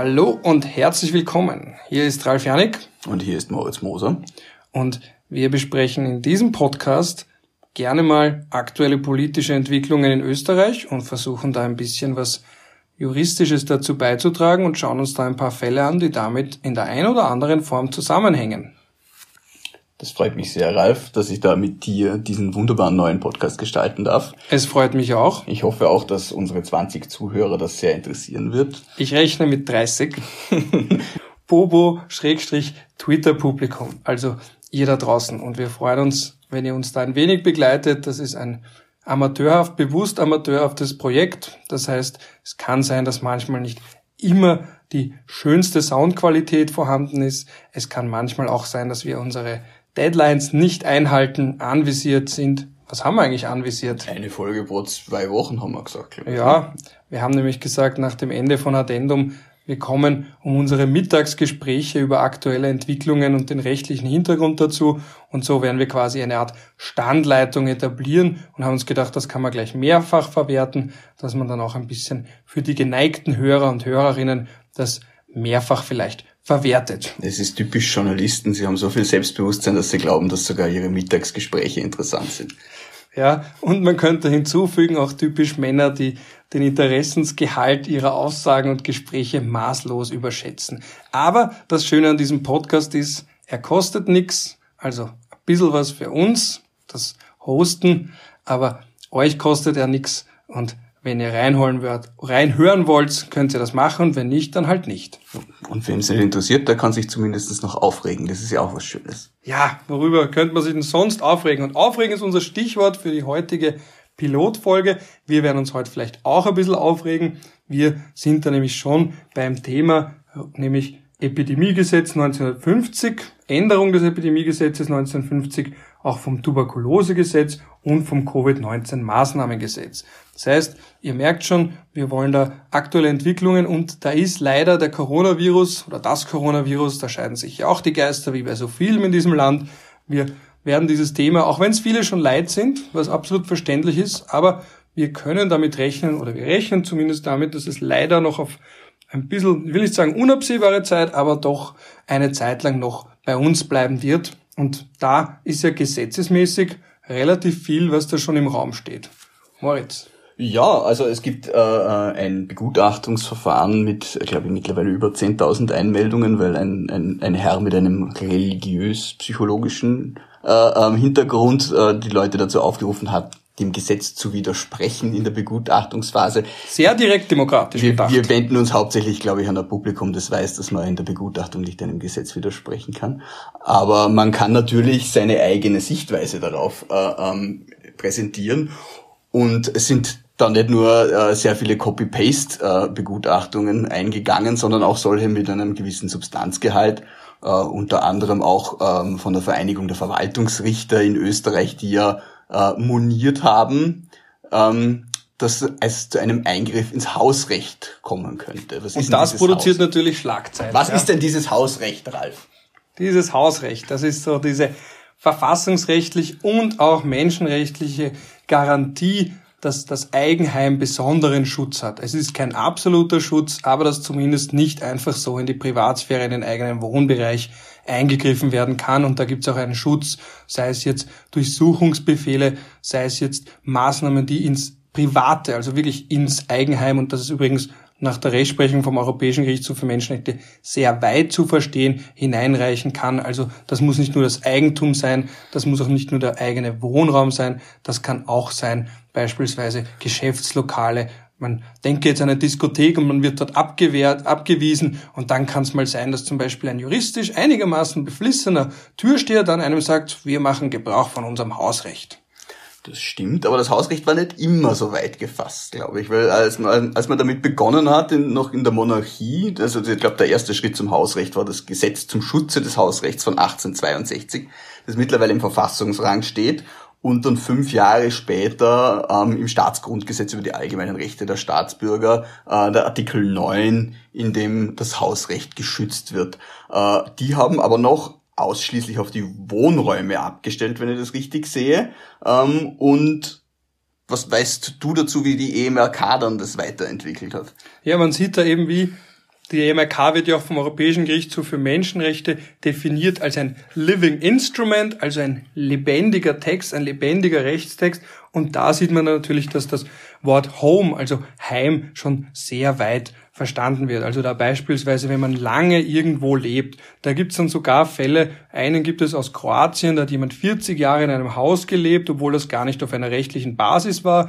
Hallo und herzlich willkommen. Hier ist Ralf Janik. Und hier ist Moritz Moser. Und wir besprechen in diesem Podcast gerne mal aktuelle politische Entwicklungen in Österreich und versuchen da ein bisschen was Juristisches dazu beizutragen und schauen uns da ein paar Fälle an, die damit in der einen oder anderen Form zusammenhängen. Das freut mich sehr, Ralf, dass ich da mit dir diesen wunderbaren neuen Podcast gestalten darf. Es freut mich auch. Ich hoffe auch, dass unsere 20 Zuhörer das sehr interessieren wird. Ich rechne mit 30. Bobo Twitter Publikum. Also ihr da draußen. Und wir freuen uns, wenn ihr uns da ein wenig begleitet. Das ist ein amateurhaft, bewusst amateurhaftes Projekt. Das heißt, es kann sein, dass manchmal nicht immer die schönste Soundqualität vorhanden ist. Es kann manchmal auch sein, dass wir unsere Deadlines nicht einhalten, anvisiert sind. Was haben wir eigentlich anvisiert? Eine Folge pro zwei Wochen haben wir gesagt. Ja, wir haben nämlich gesagt, nach dem Ende von Addendum, wir kommen um unsere Mittagsgespräche über aktuelle Entwicklungen und den rechtlichen Hintergrund dazu. Und so werden wir quasi eine Art Standleitung etablieren und haben uns gedacht, das kann man gleich mehrfach verwerten, dass man dann auch ein bisschen für die geneigten Hörer und Hörerinnen das mehrfach vielleicht verwertet. Es ist typisch Journalisten, sie haben so viel Selbstbewusstsein, dass sie glauben, dass sogar ihre Mittagsgespräche interessant sind. Ja, und man könnte hinzufügen, auch typisch Männer, die den Interessensgehalt ihrer Aussagen und Gespräche maßlos überschätzen. Aber das Schöne an diesem Podcast ist, er kostet nichts, also ein bisschen was für uns, das Hosten, aber euch kostet er nichts und wenn ihr reinholen wollt, reinhören wollt, könnt ihr das machen und wenn nicht, dann halt nicht. Und wem es nicht interessiert, der kann sich zumindest noch aufregen. Das ist ja auch was Schönes. Ja, worüber könnte man sich denn sonst aufregen? Und aufregen ist unser Stichwort für die heutige Pilotfolge. Wir werden uns heute vielleicht auch ein bisschen aufregen. Wir sind da nämlich schon beim Thema, nämlich Epidemiegesetz 1950, Änderung des Epidemiegesetzes 1950, auch vom Tuberkulosegesetz und vom Covid-19 Das heißt, ihr merkt schon, wir wollen da aktuelle Entwicklungen und da ist leider der Coronavirus oder das Coronavirus, da scheiden sich ja auch die Geister wie bei so vielen in diesem Land. Wir werden dieses Thema, auch wenn es viele schon leid sind, was absolut verständlich ist, aber wir können damit rechnen oder wir rechnen zumindest damit, dass es leider noch auf ein bisschen, ich will nicht sagen unabsehbare Zeit, aber doch eine Zeit lang noch bei uns bleiben wird. Und da ist ja gesetzesmäßig relativ viel, was da schon im Raum steht. Moritz. Ja, also es gibt äh, äh ein Begutachtungsverfahren mit, glaube ich, mittlerweile über 10.000 Einmeldungen, weil ein, ein, ein Herr mit einem religiös-psychologischen äh, ähm, Hintergrund äh, die Leute dazu aufgerufen hat, dem Gesetz zu widersprechen in der Begutachtungsphase. Sehr direkt demokratisch wir, gedacht. Wir wenden uns hauptsächlich, glaube ich, an ein Publikum, das weiß, dass man in der Begutachtung nicht einem Gesetz widersprechen kann. Aber man kann natürlich seine eigene Sichtweise darauf äh, ähm, präsentieren. Und es sind da nicht nur äh, sehr viele Copy-Paste-Begutachtungen äh, eingegangen, sondern auch solche mit einem gewissen Substanzgehalt. Äh, unter anderem auch ähm, von der Vereinigung der Verwaltungsrichter in Österreich, die ja äh, moniert haben, ähm, dass es zu einem Eingriff ins Hausrecht kommen könnte. Was Und das produziert Haus? natürlich Schlagzeilen. Was ja? ist denn dieses Hausrecht, Ralf? Dieses Hausrecht, das ist so diese verfassungsrechtlich und auch menschenrechtliche Garantie, dass das Eigenheim besonderen Schutz hat. Es ist kein absoluter Schutz, aber dass zumindest nicht einfach so in die Privatsphäre, in den eigenen Wohnbereich eingegriffen werden kann. Und da gibt es auch einen Schutz, sei es jetzt Durchsuchungsbefehle, sei es jetzt Maßnahmen, die ins Private, also wirklich ins Eigenheim, und das ist übrigens nach der Rechtsprechung vom Europäischen Gerichtshof für Menschenrechte sehr weit zu verstehen, hineinreichen kann. Also das muss nicht nur das Eigentum sein, das muss auch nicht nur der eigene Wohnraum sein, das kann auch sein beispielsweise Geschäftslokale, man denke jetzt an eine Diskothek und man wird dort abgewehrt, abgewiesen und dann kann es mal sein, dass zum Beispiel ein juristisch einigermaßen beflissener Türsteher dann einem sagt, wir machen Gebrauch von unserem Hausrecht. Das stimmt, aber das Hausrecht war nicht immer so weit gefasst, glaube ich, weil als man, als man damit begonnen hat, in, noch in der Monarchie, also ich glaube, der erste Schritt zum Hausrecht war das Gesetz zum Schutze des Hausrechts von 1862, das mittlerweile im Verfassungsrang steht und dann fünf Jahre später ähm, im Staatsgrundgesetz über die allgemeinen Rechte der Staatsbürger äh, der Artikel 9, in dem das Hausrecht geschützt wird. Äh, die haben aber noch ausschließlich auf die Wohnräume abgestellt, wenn ich das richtig sehe. Ähm, und was weißt du dazu, wie die EMRK dann das weiterentwickelt hat? Ja, man sieht da eben, wie Die EMRK wird ja auch vom Europäischen Gerichtshof für Menschenrechte definiert als ein Living Instrument, also ein lebendiger Text, ein lebendiger Rechtstext. Und da sieht man natürlich, dass das Wort Home, also Heim, schon sehr weit verstanden wird. Also da beispielsweise, wenn man lange irgendwo lebt, da gibt es dann sogar Fälle, einen gibt es aus Kroatien, da hat jemand 40 Jahre in einem Haus gelebt, obwohl das gar nicht auf einer rechtlichen Basis war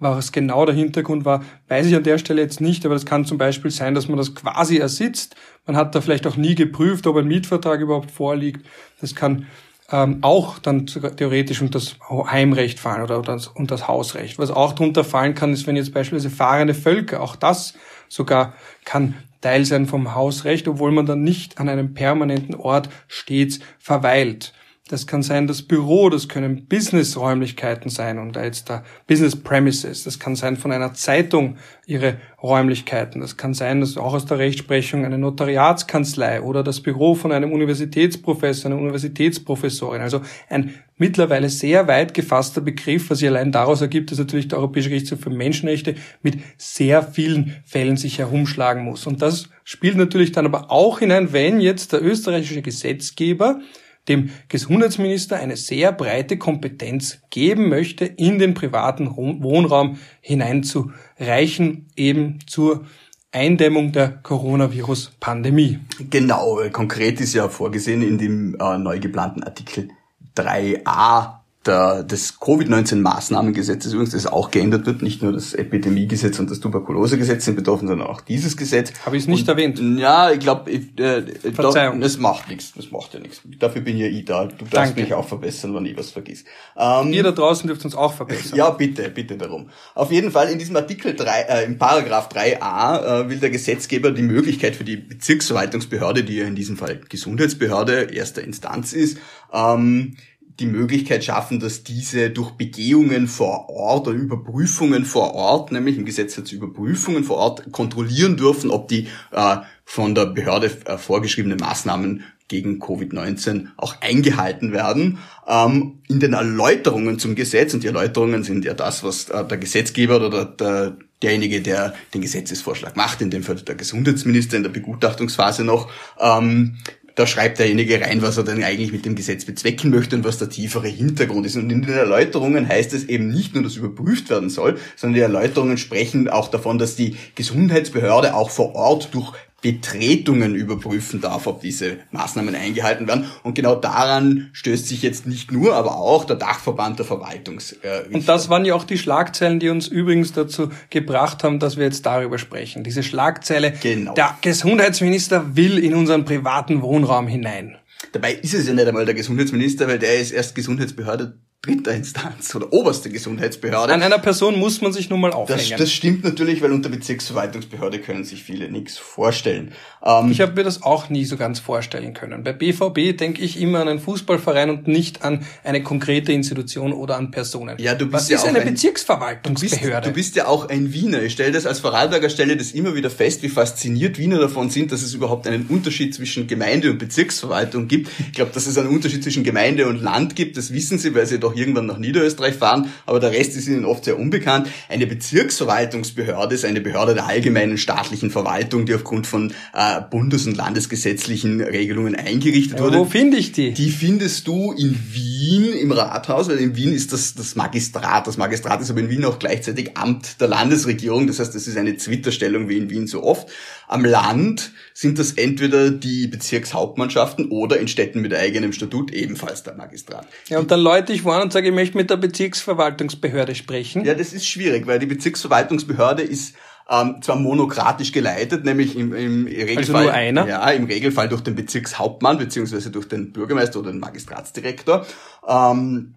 was genau der Hintergrund war, weiß ich an der Stelle jetzt nicht, aber das kann zum Beispiel sein, dass man das quasi ersitzt. Man hat da vielleicht auch nie geprüft, ob ein Mietvertrag überhaupt vorliegt. Das kann ähm, auch dann theoretisch unter das Heimrecht fallen oder unter das, Hausrecht. Was auch drunter fallen kann, ist, wenn jetzt beispielsweise fahrende Völker, auch das sogar kann Teil sein vom Hausrecht, obwohl man dann nicht an einem permanenten Ort stets verweilt. Das kann sein das Büro, das können Business-Räumlichkeiten sein und da jetzt da Business Premises. Das kann sein von einer Zeitung ihre Räumlichkeiten. Das kann sein, dass auch aus der Rechtsprechung eine Notariatskanzlei oder das Büro von einem Universitätsprofessor, einer Universitätsprofessorin. Also ein mittlerweile sehr weit gefasster Begriff, was sich allein daraus ergibt, dass natürlich der Europäische Gerichtshof für Menschenrechte mit sehr vielen Fällen sich herumschlagen muss. Und das spielt natürlich dann aber auch hinein, wenn jetzt der österreichische Gesetzgeber dem Gesundheitsminister eine sehr breite Kompetenz geben möchte, in den privaten Wohnraum hineinzureichen, eben zur Eindämmung der Coronavirus-Pandemie. Genau, konkret ist ja vorgesehen in dem äh, neu geplanten Artikel 3a der, des Covid-19-Maßnahmengesetzes übrigens, das auch geändert wird, nicht nur das Epidemiegesetz und das Tuberkulosegesetz sind betroffen, sondern auch dieses Gesetz. Habe ich es nicht und, erwähnt? Ja, ich glaube, äh, Verzeihung. das macht nichts, das macht ja nichts. Dafür bin ja ich da. Du darfst Danke. mich auch verbessern, wenn ich was vergiss. Ähm, Ihr da draußen dürft uns auch verbessern. Ja, bitte, bitte darum. Auf jeden Fall in diesem Artikel 3, äh, im Paragraph 3a äh, will der Gesetzgeber die Möglichkeit für die Bezirksverwaltungsbehörde, die ja in diesem Fall Gesundheitsbehörde erster Instanz ist, ähm, die Möglichkeit schaffen, dass diese durch Begehungen vor Ort oder Überprüfungen vor Ort, nämlich im Gesetz jetzt Überprüfungen vor Ort, kontrollieren dürfen, ob die äh, von der Behörde äh, vorgeschriebenen Maßnahmen gegen Covid-19 auch eingehalten werden. Ähm, in den Erläuterungen zum Gesetz, und die Erläuterungen sind ja das, was äh, der Gesetzgeber oder der, derjenige, der den Gesetzesvorschlag macht, in dem Fall der Gesundheitsminister in der Begutachtungsphase noch, ähm, da schreibt derjenige rein, was er denn eigentlich mit dem Gesetz bezwecken möchte und was der tiefere Hintergrund ist. Und in den Erläuterungen heißt es eben nicht nur, dass überprüft werden soll, sondern die Erläuterungen sprechen auch davon, dass die Gesundheitsbehörde auch vor Ort durch Betretungen überprüfen darf, ob diese Maßnahmen eingehalten werden. Und genau daran stößt sich jetzt nicht nur, aber auch der Dachverband der Verwaltungs. Äh, und das waren ja auch die Schlagzeilen, die uns übrigens dazu gebracht haben, dass wir jetzt darüber sprechen. Diese Schlagzeile, genau. der Gesundheitsminister will in unseren privaten Wohnraum hinein. Dabei ist es ja nicht einmal der Gesundheitsminister, weil der ist erst Gesundheitsbehörde dritter Instanz oder oberste Gesundheitsbehörde. An einer Person muss man sich nun mal aufhängen. Das, das stimmt natürlich, weil unter Bezirksverwaltungsbehörde können sich viele nichts vorstellen. Ähm, ich habe mir das auch nie so ganz vorstellen können. Bei BVB denke ich immer an einen Fußballverein und nicht an eine konkrete Institution oder an Personen. Ja, du bist Was ja ist eine ein, Bezirksverwaltungsbehörde? Du bist, du bist ja auch ein Wiener. Ich stelle das als Vorarlberger stelle das immer wieder fest, wie fasziniert Wiener davon sind, dass es überhaupt einen Unterschied zwischen Gemeinde und Bezirksverwaltung gibt. Ich glaube, dass es einen Unterschied zwischen Gemeinde und Land gibt, das wissen sie, weil sie doch irgendwann nach Niederösterreich fahren, aber der Rest ist ihnen oft sehr unbekannt. Eine Bezirksverwaltungsbehörde ist eine Behörde der allgemeinen staatlichen Verwaltung, die aufgrund von äh, bundes- und landesgesetzlichen Regelungen eingerichtet wurde. wo finde ich die? Die findest du in Wien im Rathaus, weil in Wien ist das das Magistrat. Das Magistrat ist aber in Wien auch gleichzeitig Amt der Landesregierung. Das heißt, das ist eine Zwitterstellung wie in Wien so oft. Am Land sind das entweder die Bezirkshauptmannschaften oder in Städten mit eigenem Statut ebenfalls der Magistrat. Ja, und dann läute ich vor und sage, ich möchte mit der Bezirksverwaltungsbehörde sprechen. Ja, das ist schwierig, weil die Bezirksverwaltungsbehörde ist ähm, zwar monokratisch geleitet, nämlich im, im Regelfall, also nur einer? ja, im Regelfall durch den Bezirkshauptmann beziehungsweise durch den Bürgermeister oder den Magistratsdirektor. Ähm,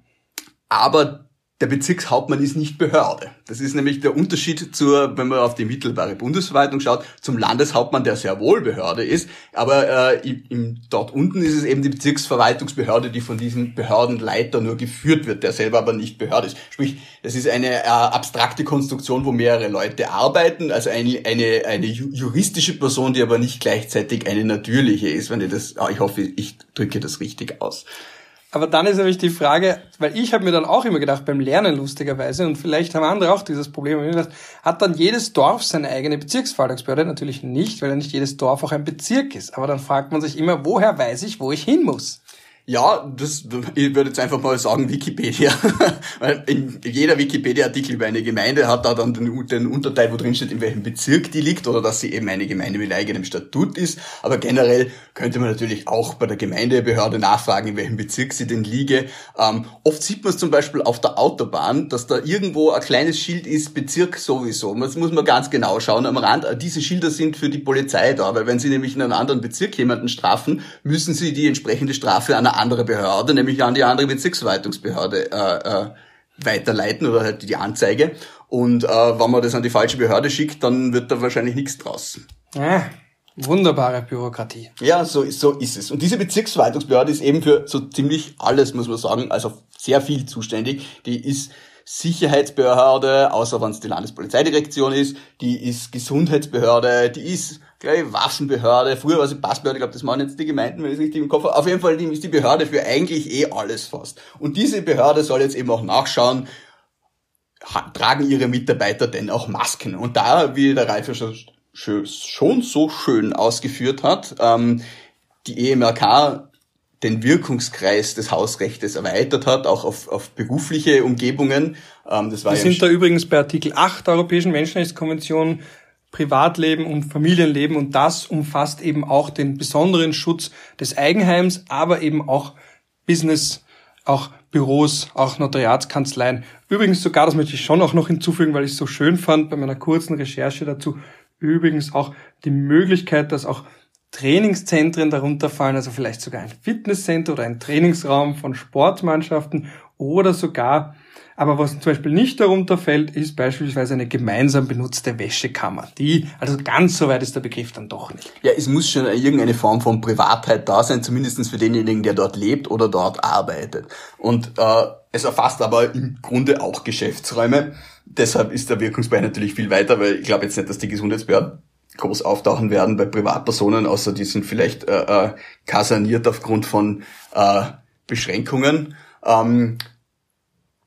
aber der Bezirkshauptmann ist nicht Behörde. Das ist nämlich der Unterschied zur, wenn man auf die mittelbare Bundesverwaltung schaut, zum Landeshauptmann, der sehr wohl Behörde ist. Aber äh, im, dort unten ist es eben die Bezirksverwaltungsbehörde, die von diesem Behördenleiter nur geführt wird, der selber aber nicht Behörde ist. Sprich, das ist eine äh, abstrakte Konstruktion, wo mehrere Leute arbeiten, also eine, eine, eine juristische Person, die aber nicht gleichzeitig eine natürliche ist, wenn ich das, ah, ich hoffe, ich drücke das richtig aus. Aber dann ist nämlich die Frage, weil ich habe mir dann auch immer gedacht, beim Lernen lustigerweise, und vielleicht haben andere auch dieses Problem, hat dann jedes Dorf seine eigene Bezirksverwaltungsbehörde? Natürlich nicht, weil ja nicht jedes Dorf auch ein Bezirk ist. Aber dann fragt man sich immer, woher weiß ich, wo ich hin muss? Ja, das, ich würde jetzt einfach mal sagen Wikipedia. Weil in jeder Wikipedia-Artikel über eine Gemeinde hat da dann den, den, Unterteil, wo drin steht, in welchem Bezirk die liegt oder dass sie eben eine Gemeinde mit eigenem Statut ist. Aber generell könnte man natürlich auch bei der Gemeindebehörde nachfragen, in welchem Bezirk sie denn liege. Ähm, oft sieht man es zum Beispiel auf der Autobahn, dass da irgendwo ein kleines Schild ist, Bezirk sowieso. Das muss man ganz genau schauen am Rand. Diese Schilder sind für die Polizei da, weil wenn sie nämlich in einem anderen Bezirk jemanden strafen, müssen sie die entsprechende Strafe an einer andere Behörde, nämlich an die andere Bezirksverwaltungsbehörde äh, äh, weiterleiten oder halt die Anzeige. Und äh, wenn man das an die falsche Behörde schickt, dann wird da wahrscheinlich nichts draus. Ja, wunderbare Bürokratie. Ja, so, so ist es. Und diese Bezirksverwaltungsbehörde ist eben für so ziemlich alles, muss man sagen, also sehr viel zuständig. Die ist Sicherheitsbehörde, außer wenn es die Landespolizeidirektion ist, die ist Gesundheitsbehörde, die ist gleich Waffenbehörde, früher war sie Passbehörde, ich glaube, das machen jetzt die Gemeinden, wenn ich es richtig im Kopf habe. Auf jeden Fall ist die Behörde für eigentlich eh alles fast. Und diese Behörde soll jetzt eben auch nachschauen, tragen ihre Mitarbeiter denn auch Masken? Und da, wie der Ralf schon, schon so schön ausgeführt hat, ähm, die EMRK den Wirkungskreis des Hausrechtes erweitert hat, auch auf, auf berufliche Umgebungen. Ähm, das war Wir ja sind da übrigens bei Artikel 8 der Europäischen Menschenrechtskonvention Privatleben und Familienleben und das umfasst eben auch den besonderen Schutz des Eigenheims, aber eben auch Business, auch Büros, auch Notariatskanzleien. Übrigens sogar, das möchte ich schon auch noch hinzufügen, weil ich es so schön fand bei meiner kurzen Recherche dazu, übrigens auch die Möglichkeit, dass auch Trainingszentren darunter fallen, also vielleicht sogar ein Fitnesscenter oder ein Trainingsraum von Sportmannschaften oder sogar aber was zum Beispiel nicht darunter fällt, ist beispielsweise eine gemeinsam benutzte Wäschekammer. Die, also ganz so weit ist der Begriff dann doch nicht. Ja, es muss schon irgendeine Form von Privatheit da sein, zumindestens für denjenigen, der dort lebt oder dort arbeitet. Und äh, es erfasst aber im Grunde auch Geschäftsräume. Deshalb ist der Wirkungsbereich natürlich viel weiter, weil ich glaube jetzt nicht, dass die Gesundheitsbehörden groß auftauchen werden bei Privatpersonen, außer die sind vielleicht äh, äh, kaserniert aufgrund von äh, Beschränkungen. Ähm,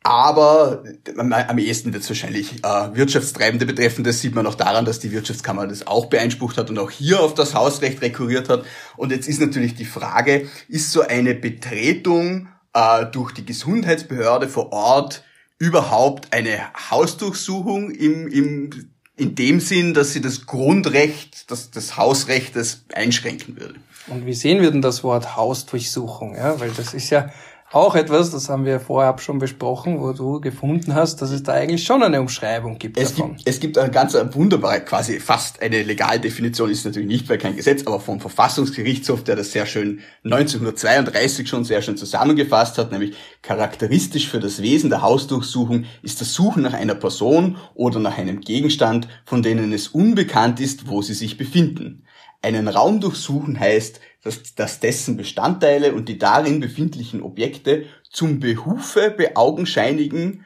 aber am ehesten wird es wahrscheinlich äh, Wirtschaftstreibende betreffen. Das sieht man auch daran, dass die Wirtschaftskammer das auch beeinsprucht hat und auch hier auf das Hausrecht rekurriert hat. Und jetzt ist natürlich die Frage, ist so eine Betretung äh, durch die Gesundheitsbehörde vor Ort überhaupt eine Hausdurchsuchung im, im, in dem Sinn, dass sie das Grundrecht das, des Hausrechtes einschränken würde? Und wie sehen wir denn das Wort Hausdurchsuchung? Ja, weil das ist ja auch etwas, das haben wir vorab schon besprochen, wo du gefunden hast, dass es da eigentlich schon eine Umschreibung gibt es davon. Gibt, es gibt eine ganz wunderbare, quasi fast eine Legaldefinition, ist natürlich nicht, weil kein Gesetz, aber vom Verfassungsgerichtshof, der das sehr schön 1932 schon sehr schön zusammengefasst hat, nämlich charakteristisch für das Wesen der Hausdurchsuchung ist das Suchen nach einer Person oder nach einem Gegenstand, von denen es unbekannt ist, wo sie sich befinden. Einen Raum durchsuchen heißt, dass, dass dessen Bestandteile und die darin befindlichen Objekte zum Behufe beaugenscheinigen,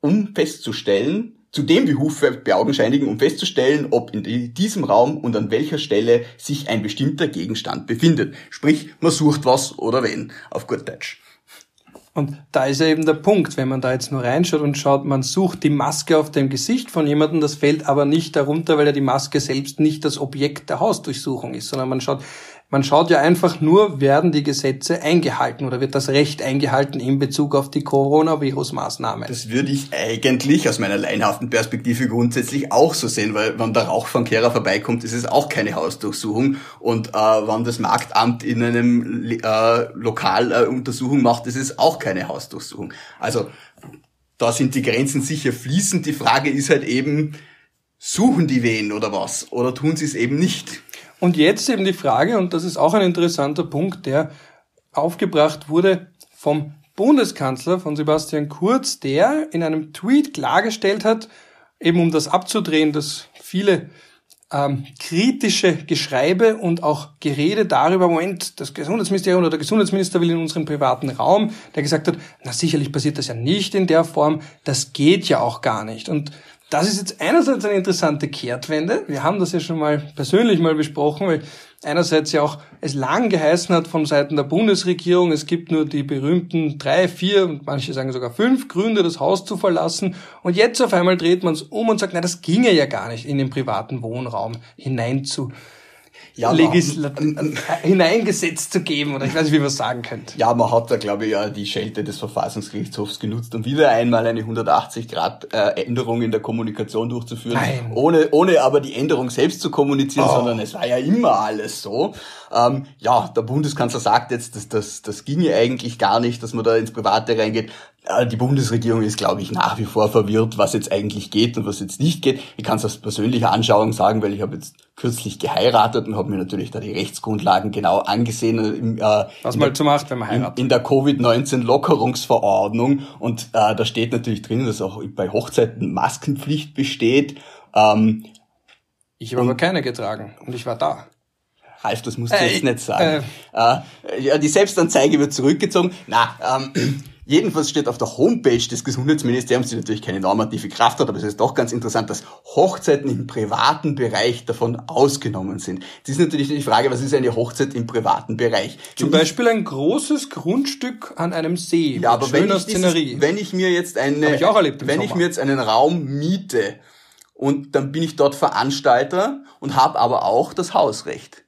um festzustellen, zu dem Behufe beaugenscheinigen, um festzustellen, ob in diesem Raum und an welcher Stelle sich ein bestimmter Gegenstand befindet. Sprich, man sucht was oder wen, auf gut Deutsch. Und da ist ja eben der Punkt, wenn man da jetzt nur reinschaut und schaut, man sucht die Maske auf dem Gesicht von jemandem, das fällt aber nicht darunter, weil ja die Maske selbst nicht das Objekt der Hausdurchsuchung ist, sondern man schaut, man schaut ja einfach nur, werden die Gesetze eingehalten oder wird das Recht eingehalten in Bezug auf die Coronavirus-Maßnahmen? Das würde ich eigentlich aus meiner leinhaften Perspektive grundsätzlich auch so sehen, weil wenn der Rauchfangkehrer vorbeikommt, ist es auch keine Hausdurchsuchung und äh, wenn das Marktamt in einem äh, Lokal äh, Untersuchung macht, ist es auch keine Hausdurchsuchung. Also da sind die Grenzen sicher fließend. Die Frage ist halt eben, suchen die wen oder was? Oder tun sie es eben nicht? Und jetzt eben die Frage, und das ist auch ein interessanter Punkt, der aufgebracht wurde vom Bundeskanzler, von Sebastian Kurz, der in einem Tweet klargestellt hat, eben um das abzudrehen, dass viele ähm, kritische Geschreibe und auch Gerede darüber, Moment, das Gesundheitsministerium oder der Gesundheitsminister will in unseren privaten Raum, der gesagt hat, na sicherlich passiert das ja nicht in der Form, das geht ja auch gar nicht. Und das ist jetzt einerseits eine interessante Kehrtwende. Wir haben das ja schon mal persönlich mal besprochen, weil einerseits ja auch es lang geheißen hat von Seiten der Bundesregierung, es gibt nur die berühmten drei, vier und manche sagen sogar fünf Gründe, das Haus zu verlassen. Und jetzt auf einmal dreht man es um und sagt, na, das ginge ja gar nicht, in den privaten Wohnraum hinein zu ja, Legislat hineingesetzt zu geben oder ich weiß nicht, wie man es sagen könnte. Ja, man hat da, glaube ich, ja die Schelte des Verfassungsgerichtshofs genutzt, um wieder einmal eine 180-Grad-Änderung in der Kommunikation durchzuführen, Nein. ohne ohne aber die Änderung selbst zu kommunizieren, oh. sondern es war ja immer alles so. Ähm, ja, der Bundeskanzler sagt jetzt, dass das, das ginge eigentlich gar nicht, dass man da ins Private reingeht. Äh, die Bundesregierung ist, glaube ich, nach wie vor verwirrt, was jetzt eigentlich geht und was jetzt nicht geht. Ich kann es aus persönlicher Anschauung sagen, weil ich habe jetzt kürzlich geheiratet und habe mir natürlich da die Rechtsgrundlagen genau angesehen. Äh, was man so macht, wenn man heiratet. In, in der Covid-19-Lockerungsverordnung und äh, da steht natürlich drin, dass auch bei Hochzeiten Maskenpflicht besteht. Ähm, ich habe aber keine getragen und ich war da. Ralf, das musst du äh, jetzt nicht sagen. Äh, äh, ja, die Selbstanzeige wird zurückgezogen. Na, ähm, Jedenfalls steht auf der Homepage des Gesundheitsministeriums, die natürlich keine normative Kraft hat, aber es ist doch ganz interessant, dass Hochzeiten im privaten Bereich davon ausgenommen sind. Das ist natürlich die Frage, was ist eine Hochzeit im privaten Bereich? Zum wenn Beispiel ein großes Grundstück an einem See. Ja, aber wenn ich, dieses, wenn ich mir jetzt eine, ich wenn Sommer. ich mir jetzt einen Raum miete und dann bin ich dort Veranstalter und habe aber auch das Hausrecht.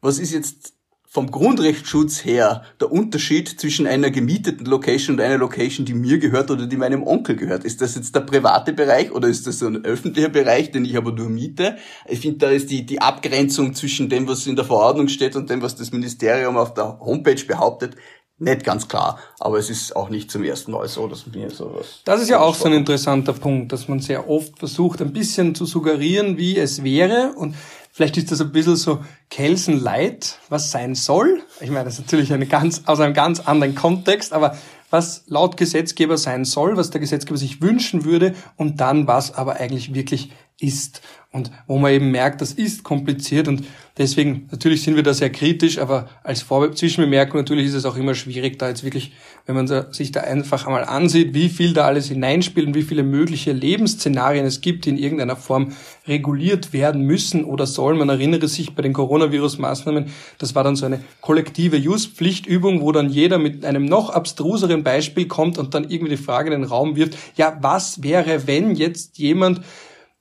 Was ist jetzt vom Grundrechtsschutz her der Unterschied zwischen einer gemieteten Location und einer Location, die mir gehört oder die meinem Onkel gehört? Ist das jetzt der private Bereich oder ist das so ein öffentlicher Bereich, den ich aber nur miete? Ich finde, da ist die, die Abgrenzung zwischen dem, was in der Verordnung steht und dem, was das Ministerium auf der Homepage behauptet, nicht ganz klar, aber es ist auch nicht zum ersten Mal so, dass mir sowas. Das ist ja auch so ein interessanter Punkt, dass man sehr oft versucht, ein bisschen zu suggerieren, wie es wäre und Vielleicht ist das ein bisschen so Kelsen Light, was sein soll. Ich meine, das ist natürlich eine ganz, aus einem ganz anderen Kontext, aber was laut Gesetzgeber sein soll, was der Gesetzgeber sich wünschen würde und dann was aber eigentlich wirklich ist. Und wo man eben merkt, das ist kompliziert und deswegen, natürlich sind wir da sehr kritisch, aber als Vor natürlich ist es auch immer schwierig, da jetzt wirklich, wenn man sich da einfach einmal ansieht, wie viel da alles hineinspielt und wie viele mögliche Lebensszenarien es gibt, die in irgendeiner Form reguliert werden müssen oder sollen. Man erinnere sich bei den Coronavirus-Maßnahmen, das war dann so eine kollektive Use-Pflichtübung, wo dann jeder mit einem noch abstruseren Beispiel kommt und dann irgendwie die Frage in den Raum wirft, ja, was wäre, wenn jetzt jemand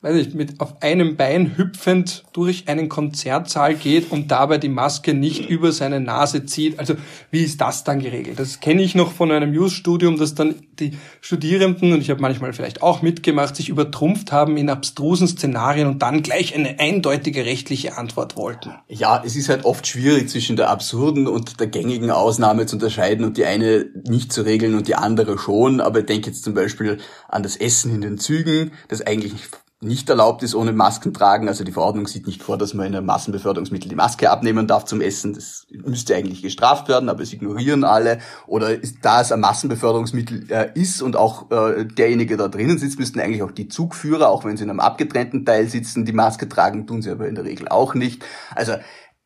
weiß ich, mit auf einem Bein hüpfend durch einen Konzertsaal geht und dabei die Maske nicht über seine Nase zieht. Also wie ist das dann geregelt? Das kenne ich noch von einem Jus-Studium, dass dann die Studierenden, und ich habe manchmal vielleicht auch mitgemacht, sich übertrumpft haben in abstrusen Szenarien und dann gleich eine eindeutige rechtliche Antwort wollten. Ja, es ist halt oft schwierig zwischen der absurden und der gängigen Ausnahme zu unterscheiden und die eine nicht zu regeln und die andere schon. Aber ich denke jetzt zum Beispiel an das Essen in den Zügen, das eigentlich nicht nicht erlaubt ist ohne Masken tragen. Also die Verordnung sieht nicht vor, dass man in einem Massenbeförderungsmittel die Maske abnehmen darf zum Essen. Das müsste eigentlich gestraft werden, aber es ignorieren alle. Oder ist, da es ein Massenbeförderungsmittel äh, ist und auch äh, derjenige da drinnen sitzt, müssten eigentlich auch die Zugführer, auch wenn sie in einem abgetrennten Teil sitzen, die Maske tragen, tun sie aber in der Regel auch nicht. Also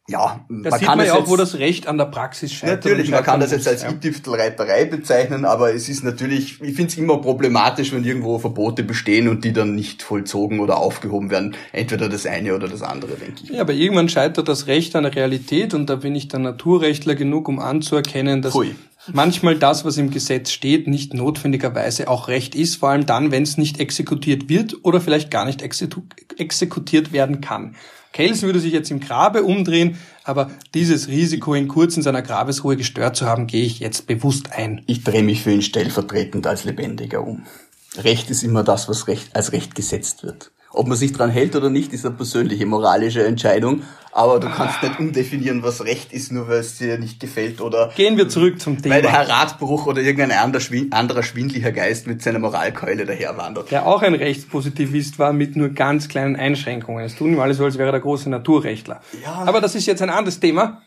ja, man das sieht kann man ja auch, wo das Recht an der Praxis scheitert. Natürlich, man kann das jetzt als ja. Tüftelreiterei bezeichnen, aber es ist natürlich, ich finde es immer problematisch, wenn irgendwo Verbote bestehen und die dann nicht vollzogen oder aufgehoben werden. Entweder das eine oder das andere, denke ich. Ja, aber irgendwann scheitert das Recht an der Realität und da bin ich dann Naturrechtler genug, um anzuerkennen, dass Pui. manchmal das, was im Gesetz steht, nicht notwendigerweise auch Recht ist, vor allem dann, wenn es nicht exekutiert wird oder vielleicht gar nicht exekutiert werden kann. Kelsen würde sich jetzt im Grabe umdrehen, aber dieses Risiko, ihn kurz in seiner Grabesruhe gestört zu haben, gehe ich jetzt bewusst ein. Ich drehe mich für ihn stellvertretend als Lebendiger um. Recht ist immer das, was Recht, als Recht gesetzt wird. Ob man sich dran hält oder nicht, ist eine persönliche moralische Entscheidung. Aber du kannst nicht umdefinieren, was Recht ist, nur weil es dir nicht gefällt oder. Gehen wir zurück zum Thema. Weil der Herr Ratbruch oder irgendein anderer schwindlicher Geist mit seiner Moralkeule daherwandert. Der auch ein Rechtspositivist war mit nur ganz kleinen Einschränkungen. Es tun ihm alle so, als wäre der große Naturrechtler. Ja. Aber das ist jetzt ein anderes Thema.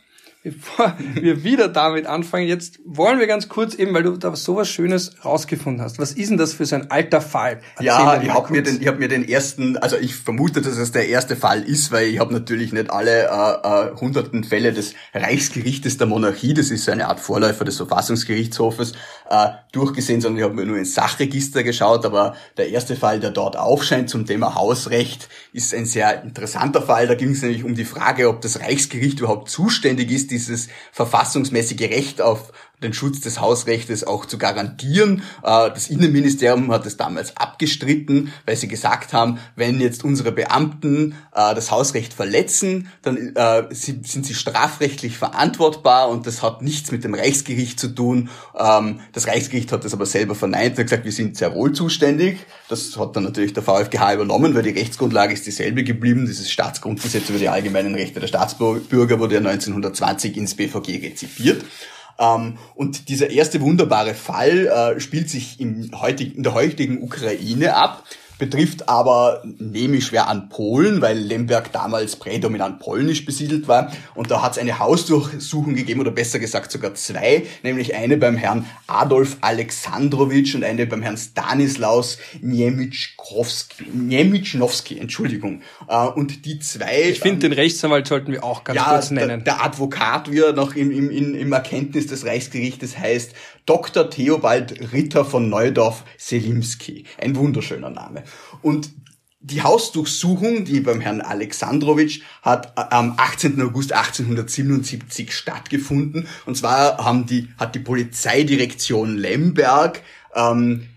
Bevor wir wieder damit anfangen, jetzt wollen wir ganz kurz eben, weil du da sowas Schönes rausgefunden hast. Was ist denn das für so ein alter Fall? Erzähl ja, ich habe mir den, ich habe mir den ersten, also ich vermute, dass es der erste Fall ist, weil ich habe natürlich nicht alle äh, äh, hunderten Fälle des Reichsgerichtes der Monarchie, das ist so eine Art Vorläufer des Verfassungsgerichtshofes, äh, durchgesehen, sondern ich habe mir nur ins Sachregister geschaut, aber der erste Fall, der dort aufscheint zum Thema Hausrecht, ist ein sehr interessanter Fall. Da ging es nämlich um die Frage, ob das Reichsgericht überhaupt zuständig ist, dieses verfassungsmäßige Recht auf den Schutz des Hausrechtes auch zu garantieren. Äh, das Innenministerium hat es damals abgestritten, weil sie gesagt haben, wenn jetzt unsere Beamten äh, das Hausrecht verletzen, dann äh, sind sie strafrechtlich verantwortbar und das hat nichts mit dem Reichsgericht zu tun. Ähm, das Reichsgericht hat das aber selber verneint und gesagt, wir sind sehr wohl zuständig. Das hat dann natürlich der VfGH übernommen, weil die Rechtsgrundlage ist dieselbe geblieben. Dieses Staatsgrundgesetz über die allgemeinen Rechte der Staatsbürger wurde ja 1920 ins BVG rezipiert. Ähm, und dieser erste wunderbare Fall äh, spielt sich im heutigen, in der heutigen Ukraine ab betrifft aber, nehme ich schwer an Polen, weil Lemberg damals prädominant polnisch besiedelt war. Und da hat es eine Hausdurchsuchung gegeben, oder besser gesagt sogar zwei, nämlich eine beim Herrn Adolf Alexandrowitsch und eine beim Herrn Stanislaus Niemichnowski, Entschuldigung. Äh, und die zwei... Ich finde, den Rechtsanwalt sollten wir auch ganz ja, kurz nennen. Der, der Advokat, wie er noch im, im, im Erkenntnis des Reichsgerichtes heißt, Dr. Theobald Ritter von Neudorf-Selimski. Ein wunderschöner Name. Und die Hausdurchsuchung, die beim Herrn Alexandrowitsch hat äh, am 18. August 1877 stattgefunden. Und zwar haben die, hat die Polizeidirektion Lemberg ähm,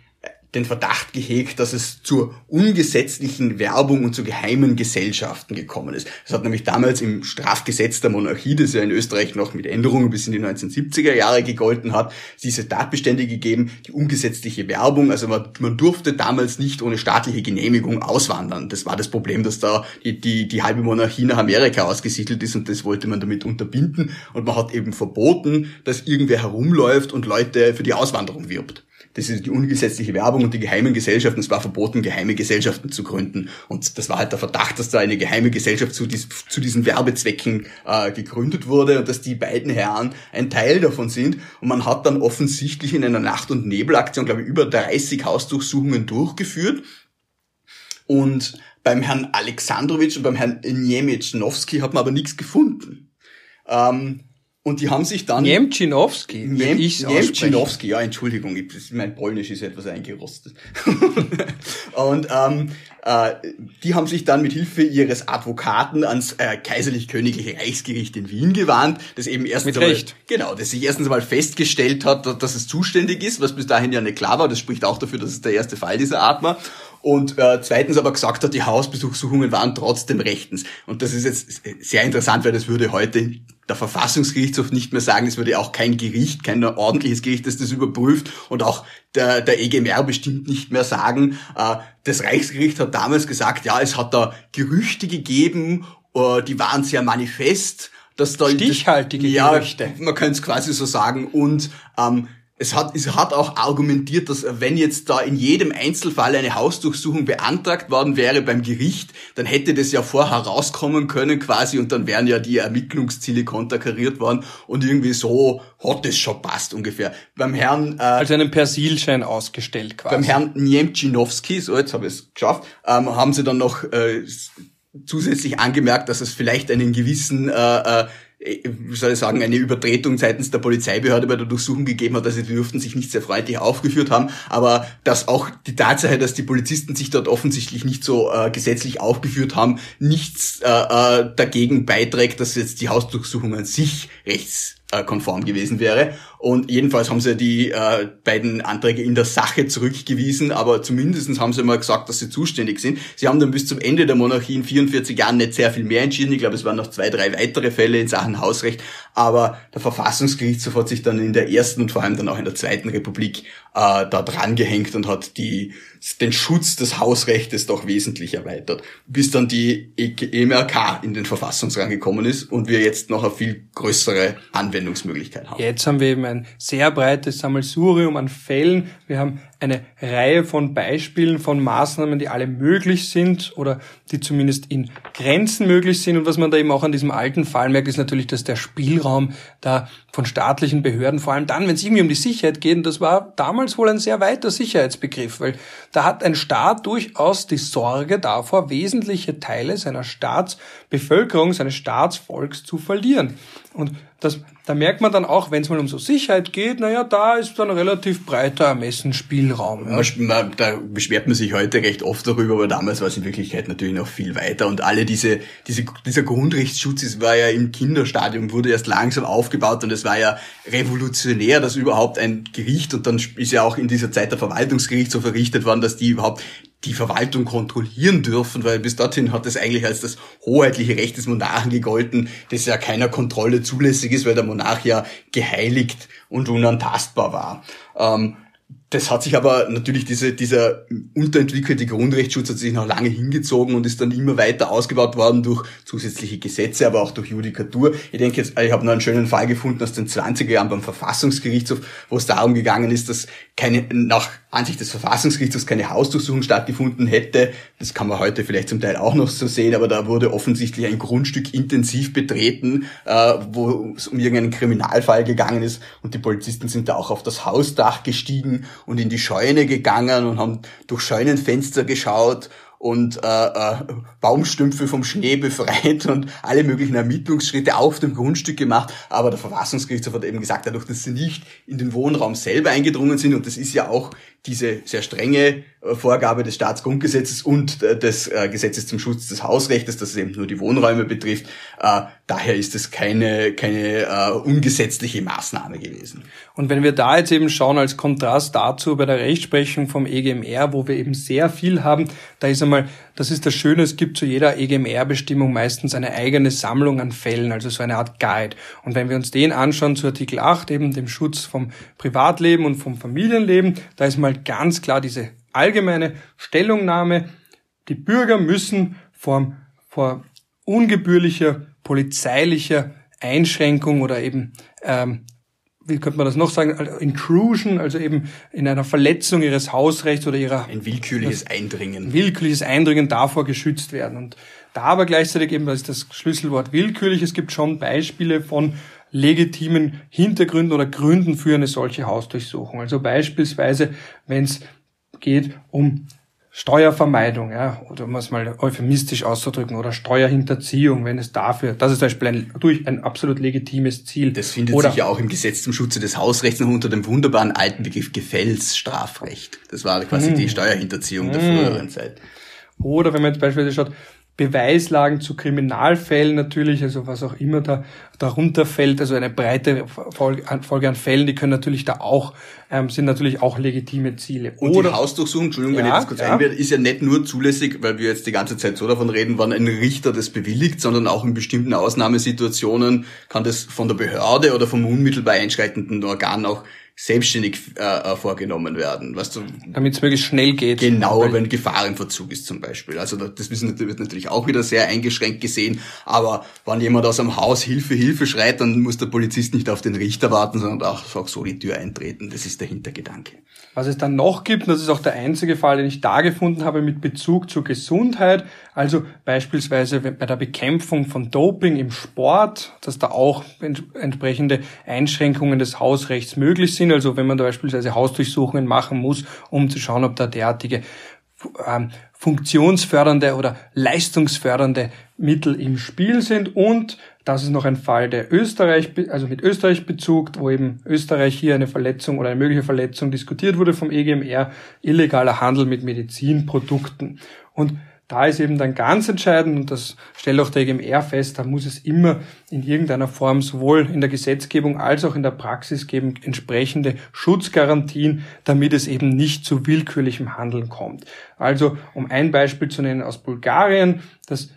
den Verdacht gehegt, dass es zur ungesetzlichen Werbung und zu geheimen Gesellschaften gekommen ist. Es hat nämlich damals im Strafgesetz der Monarchie, das ja in Österreich noch mit Änderungen bis in die 1970er Jahre gegolten hat, diese Tatbestände gegeben, die ungesetzliche Werbung. Also man, man durfte damals nicht ohne staatliche Genehmigung auswandern. Das war das Problem, dass da die, die, die halbe Monarchie nach Amerika ausgesiedelt ist und das wollte man damit unterbinden. Und man hat eben verboten, dass irgendwer herumläuft und Leute für die Auswanderung wirbt. Das ist die ungesetzliche Werbung und die geheimen Gesellschaften. Es war verboten, geheime Gesellschaften zu gründen. Und das war halt der Verdacht, dass da eine geheime Gesellschaft zu, dies, zu diesen Werbezwecken äh, gegründet wurde und dass die beiden Herren ein Teil davon sind. Und man hat dann offensichtlich in einer Nacht- und Nebelaktion, glaube ich, über 30 Hausdurchsuchungen durchgeführt. Und beim Herrn Alexandrowitsch und beim Herrn Niemiechnowski hat man aber nichts gefunden. Ähm, und die haben sich dann... Niemczynowski, Niem, Niemczynowski, ja, Entschuldigung, ich, mein Polnisch ist etwas eingerostet. und ähm, äh, die haben sich dann mit Hilfe ihres Advokaten ans äh, kaiserlich-königliche Reichsgericht in Wien gewandt, das eben erstens mit einmal, Recht. genau, das sich erstens einmal festgestellt hat, dass es zuständig ist, was bis dahin ja nicht klar war. Das spricht auch dafür, dass es der erste Fall dieser Art war und äh, zweitens aber gesagt hat, die Hausbesuchsuchungen waren trotzdem rechtens. Und das ist jetzt sehr interessant, weil das würde heute der Verfassungsgerichtshof nicht mehr sagen, es würde auch kein Gericht, kein ordentliches Gericht, das das überprüft und auch der, der EGMR bestimmt nicht mehr sagen. Äh, das Reichsgericht hat damals gesagt, ja, es hat da Gerüchte gegeben, äh, die waren sehr manifest, dass da stichhaltige ja, Gerüchte. Man könnte es quasi so sagen und ähm, es hat, es hat auch argumentiert, dass wenn jetzt da in jedem Einzelfall eine Hausdurchsuchung beantragt worden wäre beim Gericht, dann hätte das ja vorher rauskommen können quasi und dann wären ja die Ermittlungsziele konterkariert worden und irgendwie so hat es schon passt ungefähr. Beim Herrn... Äh, also einen Persilschein ausgestellt quasi. Beim Herrn Niemczynowski, so jetzt habe ich es geschafft, ähm, haben sie dann noch äh, zusätzlich angemerkt, dass es vielleicht einen gewissen... Äh, äh, wie soll ich sagen, eine Übertretung seitens der Polizeibehörde bei der Durchsuchung gegeben hat. Also die dürften sich nicht sehr freundlich aufgeführt haben. Aber dass auch die Tatsache, dass die Polizisten sich dort offensichtlich nicht so äh, gesetzlich aufgeführt haben, nichts äh, äh, dagegen beiträgt, dass jetzt die Hausdurchsuchung an sich rechtskonform gewesen wäre. Und jedenfalls haben sie die äh, beiden Anträge in der Sache zurückgewiesen, aber zumindestens haben sie mal gesagt, dass sie zuständig sind. Sie haben dann bis zum Ende der Monarchie in 44 Jahren nicht sehr viel mehr entschieden. Ich glaube, es waren noch zwei, drei weitere Fälle in Sachen Hausrecht. Aber der Verfassungsgerichtshof hat sich dann in der ersten und vor allem dann auch in der zweiten Republik äh, da dran gehängt und hat die, den Schutz des Hausrechtes doch wesentlich erweitert. Bis dann die EMRK in den Verfassungsrang gekommen ist und wir jetzt noch eine viel größere Anwendungsmöglichkeit haben. Jetzt haben wir eben ein sehr breites Sammelsurium an Fällen. Wir haben eine Reihe von Beispielen von Maßnahmen, die alle möglich sind oder die zumindest in Grenzen möglich sind. Und was man da eben auch an diesem alten Fall merkt, ist natürlich, dass der Spielraum da von staatlichen Behörden, vor allem dann, wenn es irgendwie um die Sicherheit geht, und das war damals wohl ein sehr weiter Sicherheitsbegriff, weil da hat ein Staat durchaus die Sorge davor, wesentliche Teile seiner Staatsbevölkerung, seines Staatsvolks zu verlieren. Und das, da merkt man dann auch, wenn es mal um so Sicherheit geht, naja, da ist dann relativ breiter Ermessensspielraum. Ja. Man, da beschwert man sich heute recht oft darüber, aber damals war es in Wirklichkeit natürlich noch viel weiter. Und alle diese, diese, dieser Grundrechtsschutz war ja im Kinderstadium, wurde erst langsam aufgebaut und es war ja revolutionär, dass überhaupt ein Gericht und dann ist ja auch in dieser Zeit der Verwaltungsgericht so verrichtet worden, dass die überhaupt die Verwaltung kontrollieren dürfen, weil bis dorthin hat es eigentlich als das hoheitliche Recht des Monarchen gegolten, das ja keiner Kontrolle zulässig ist, weil der Monarch ja geheiligt und unantastbar war. Ähm, das hat sich aber natürlich diese, dieser unterentwickelte Grundrechtsschutz hat sich noch lange hingezogen und ist dann immer weiter ausgebaut worden durch zusätzliche Gesetze, aber auch durch Judikatur. Ich denke jetzt, ich habe noch einen schönen Fall gefunden aus den 20er Jahren beim Verfassungsgerichtshof, wo es darum gegangen ist, dass keine, nach Ansicht des Verfassungsgerichtshofs keine Hausdurchsuchung stattgefunden hätte. Das kann man heute vielleicht zum Teil auch noch so sehen, aber da wurde offensichtlich ein Grundstück intensiv betreten, äh, wo es um irgendeinen Kriminalfall gegangen ist und die Polizisten sind da auch auf das Hausdach gestiegen und in die Scheune gegangen und haben durch Scheunenfenster geschaut und äh, äh, Baumstümpfe vom Schnee befreit und alle möglichen Ermittlungsschritte auf dem Grundstück gemacht. Aber der Verfassungsgerichtshof hat eben gesagt, dadurch, dass sie nicht in den Wohnraum selber eingedrungen sind, und das ist ja auch diese sehr strenge äh, Vorgabe des Staatsgrundgesetzes und äh, des äh, Gesetzes zum Schutz des Hausrechts, dass es eben nur die Wohnräume betrifft. Daher ist es keine, keine ungesetzliche Maßnahme gewesen. Und wenn wir da jetzt eben schauen als Kontrast dazu bei der Rechtsprechung vom EGMR, wo wir eben sehr viel haben, da ist einmal, das ist das Schöne, es gibt zu jeder EGMR-Bestimmung meistens eine eigene Sammlung an Fällen, also so eine Art Guide. Und wenn wir uns den anschauen zu Artikel 8, eben dem Schutz vom Privatleben und vom Familienleben, da ist mal ganz klar diese allgemeine Stellungnahme, die Bürger müssen vor, vor ungebührlicher polizeilicher Einschränkung oder eben ähm, wie könnte man das noch sagen, also Intrusion, also eben in einer Verletzung ihres Hausrechts oder ihrer... Ein willkürliches Eindringen. Willkürliches Eindringen davor geschützt werden. Und da aber gleichzeitig eben, das ist das Schlüsselwort willkürlich, es gibt schon Beispiele von legitimen Hintergründen oder Gründen für eine solche Hausdurchsuchung. Also beispielsweise, wenn es geht um Steuervermeidung, ja, oder um es mal euphemistisch auszudrücken, oder Steuerhinterziehung, wenn es dafür, das ist zum Beispiel ein, durch ein absolut legitimes Ziel. Das findet oder, sich ja auch im Gesetz zum Schutze des Hausrechts noch unter dem wunderbaren alten Begriff Gefällsstrafrecht. Das war quasi die hm. Steuerhinterziehung der hm. früheren Zeit. Oder wenn man jetzt beispielsweise schaut, Beweislagen zu Kriminalfällen natürlich, also was auch immer da darunter fällt, also eine breite Folge an Fällen, die können natürlich da auch, ähm, sind natürlich auch legitime Ziele. Und Oder, die Hausdurchsuchung, Entschuldigung, ja, wenn ich das kurz ja. einwerde, ist ja nicht nur zulässig, weil wir jetzt die ganze Zeit so davon reden, wann ein Richter das bewilligt, sondern auch in bestimmten Ausnahmesituationen kann das von der Behörde oder vom unmittelbar einschreitenden Organ auch selbstständig äh, äh, vorgenommen werden. Weißt du, Damit es möglichst schnell geht. Genau, wenn Gefahrenverzug ist zum Beispiel. Also das wird natürlich auch wieder sehr eingeschränkt gesehen. Aber wenn jemand aus einem Haus Hilfe, Hilfe schreit, dann muss der Polizist nicht auf den Richter warten, sondern auch, auch so die Tür eintreten. Das ist der Hintergedanke. Was es dann noch gibt, und das ist auch der einzige Fall, den ich da gefunden habe mit Bezug zur Gesundheit, also beispielsweise bei der Bekämpfung von Doping im Sport, dass da auch entsprechende Einschränkungen des Hausrechts möglich sind. Also wenn man da beispielsweise Hausdurchsuchungen machen muss, um zu schauen, ob da derartige ähm, funktionsfördernde oder leistungsfördernde Mittel im Spiel sind und das ist noch ein Fall der Österreich, also mit Österreich Bezug, wo eben Österreich hier eine Verletzung oder eine mögliche Verletzung diskutiert wurde vom EGMR, illegaler Handel mit Medizinprodukten. Und da ist eben dann ganz entscheidend, und das stellt auch der EGMR fest, da muss es immer in irgendeiner Form sowohl in der Gesetzgebung als auch in der Praxis geben, entsprechende Schutzgarantien, damit es eben nicht zu willkürlichem Handeln kommt. Also, um ein Beispiel zu nennen aus Bulgarien, das